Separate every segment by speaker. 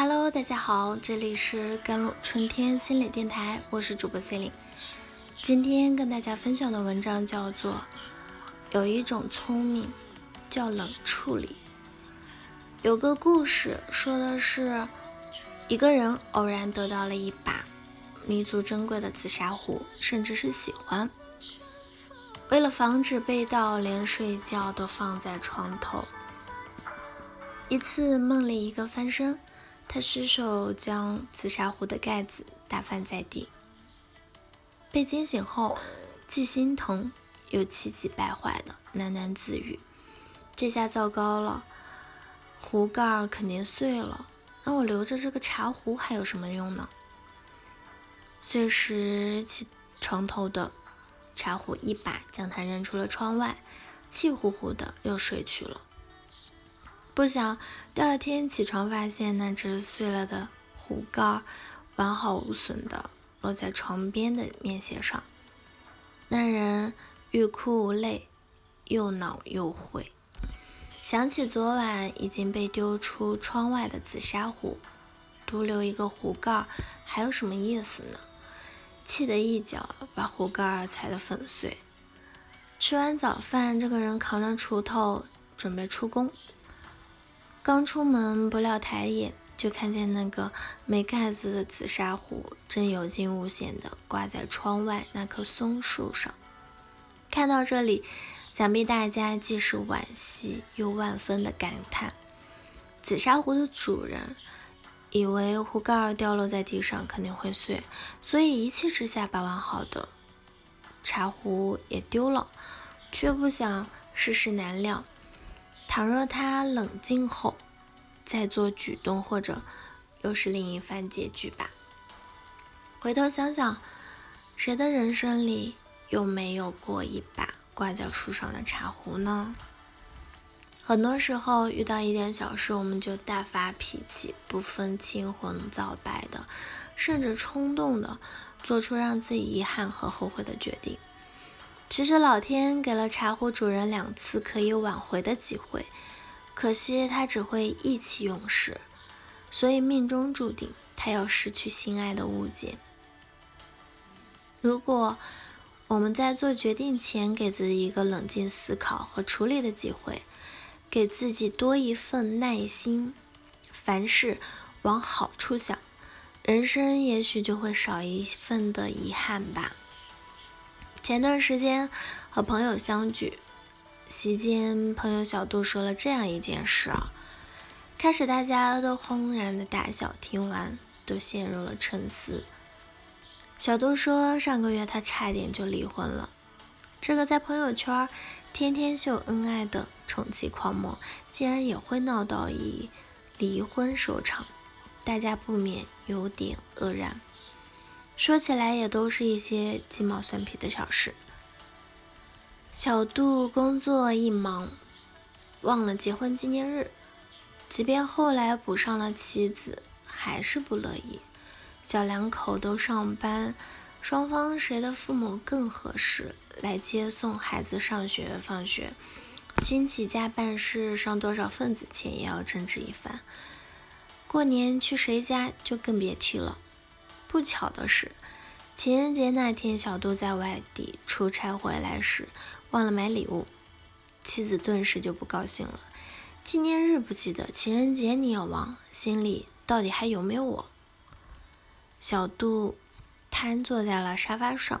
Speaker 1: Hello，大家好，这里是甘露春天心理电台，我是主播 C 琳。今天跟大家分享的文章叫做《有一种聪明叫冷处理》。有个故事说的是，一个人偶然得到了一把弥足珍贵的紫砂壶，甚至是喜欢。为了防止被盗，连睡觉都放在床头。一次梦里，一个翻身，他失手将紫砂壶的盖子打翻在地。被惊醒后，既心疼又气急败坏的喃喃自语：“这下糟糕了，壶盖肯定碎了。那我留着这个茶壶还有什么用呢？”碎石起床头的茶壶一把将他扔出了窗外，气呼呼的又睡去了。不想第二天起床，发现那只碎了的壶盖完好无损的落在床边的面鞋上。那人欲哭无泪，又恼又悔，想起昨晚已经被丢出窗外的紫砂壶，独留一个壶盖，还有什么意思呢？气得一脚把壶盖踩得粉碎。吃完早饭，这个人扛着锄头准备出工。刚出门，不料抬眼就看见那个没盖子的紫砂壶正有惊无险地挂在窗外那棵松树上。看到这里，想必大家既是惋惜又万分的感叹。紫砂壶的主人以为壶盖掉落在地上肯定会碎，所以一气之下把完好的茶壶也丢了，却不想世事难料。倘若他冷静后再做举动，或者又是另一番结局吧。回头想想，谁的人生里又没有过一把挂在树上的茶壶呢？很多时候遇到一点小事，我们就大发脾气，不分青红皂白的，甚至冲动的做出让自己遗憾和后悔的决定。其实老天给了茶壶主人两次可以挽回的机会，可惜他只会意气用事，所以命中注定他要失去心爱的物件。如果我们在做决定前给自己一个冷静思考和处理的机会，给自己多一份耐心，凡事往好处想，人生也许就会少一份的遗憾吧。前段时间和朋友相聚，席间朋友小杜说了这样一件事啊，开始大家都轰然的大笑，听完都陷入了沉思。小杜说，上个月他差点就离婚了，这个在朋友圈天天秀恩爱的宠妻狂魔，竟然也会闹到以离婚收场，大家不免有点愕然。说起来也都是一些鸡毛蒜皮的小事。小杜工作一忙，忘了结婚纪念日，即便后来补上了妻子，还是不乐意。小两口都上班，双方谁的父母更合适来接送孩子上学放学？亲戚家办事上多少份子钱也要争执一番。过年去谁家就更别提了。不巧的是，情人节那天，小杜在外地出差回来时忘了买礼物，妻子顿时就不高兴了。纪念日不记得，情人节你也忘，心里到底还有没有我？小杜瘫坐在了沙发上，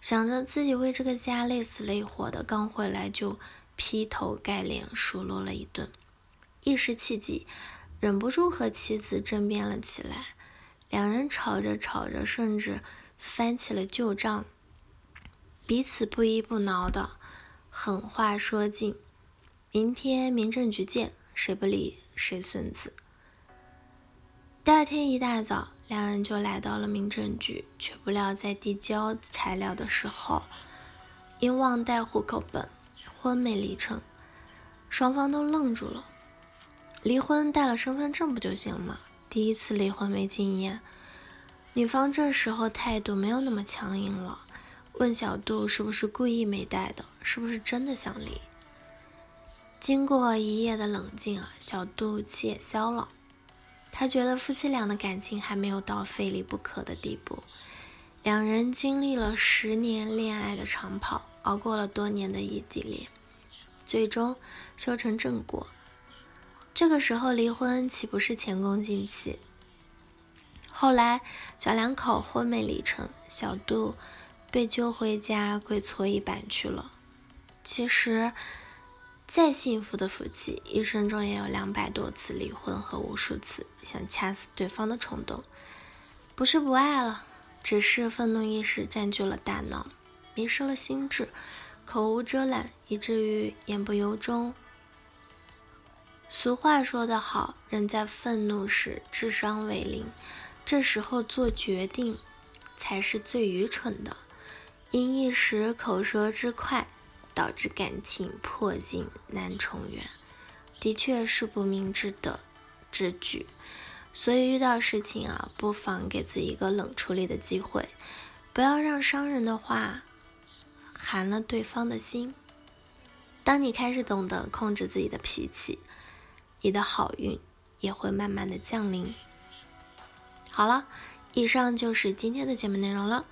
Speaker 1: 想着自己为这个家累死累活的，刚回来就劈头盖脸数落了一顿，一时气急，忍不住和妻子争辩了起来。两人吵着吵着，甚至翻起了旧账，彼此不依不挠的狠话说尽。明天民政局见，谁不理谁孙子。第二天一大早，两人就来到了民政局，却不料在递交材料的时候，因忘带户口本，婚没离成，双方都愣住了。离婚带了身份证不就行了吗？第一次离婚没经验，女方这时候态度没有那么强硬了，问小杜是不是故意没带的，是不是真的想离？经过一夜的冷静啊，小杜气也消了，他觉得夫妻俩的感情还没有到非离不可的地步。两人经历了十年恋爱的长跑，熬过了多年的异地恋，最终修成正果。这个时候离婚岂不是前功尽弃？后来小两口婚没离成，小杜被揪回家跪搓衣板去了。其实，再幸福的夫妻，一生中也有两百多次离婚和无数次想掐死对方的冲动。不是不爱了，只是愤怒意识占据了大脑，迷失了心智，口无遮拦，以至于言不由衷。俗话说得好，人在愤怒时智商为零，这时候做决定才是最愚蠢的。因一时口舌之快，导致感情破镜难重圆，的确是不明智的之举。所以遇到事情啊，不妨给自己一个冷处理的机会，不要让伤人的话寒了对方的心。当你开始懂得控制自己的脾气。你的好运也会慢慢的降临。好了，以上就是今天的节目内容了。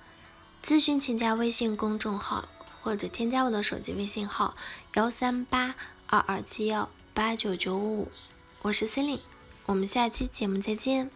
Speaker 1: 咨询请加微信公众号或者添加我的手机微信号幺三八二二七幺八九九五五，我是 c e l i n e 我们下期节目再见。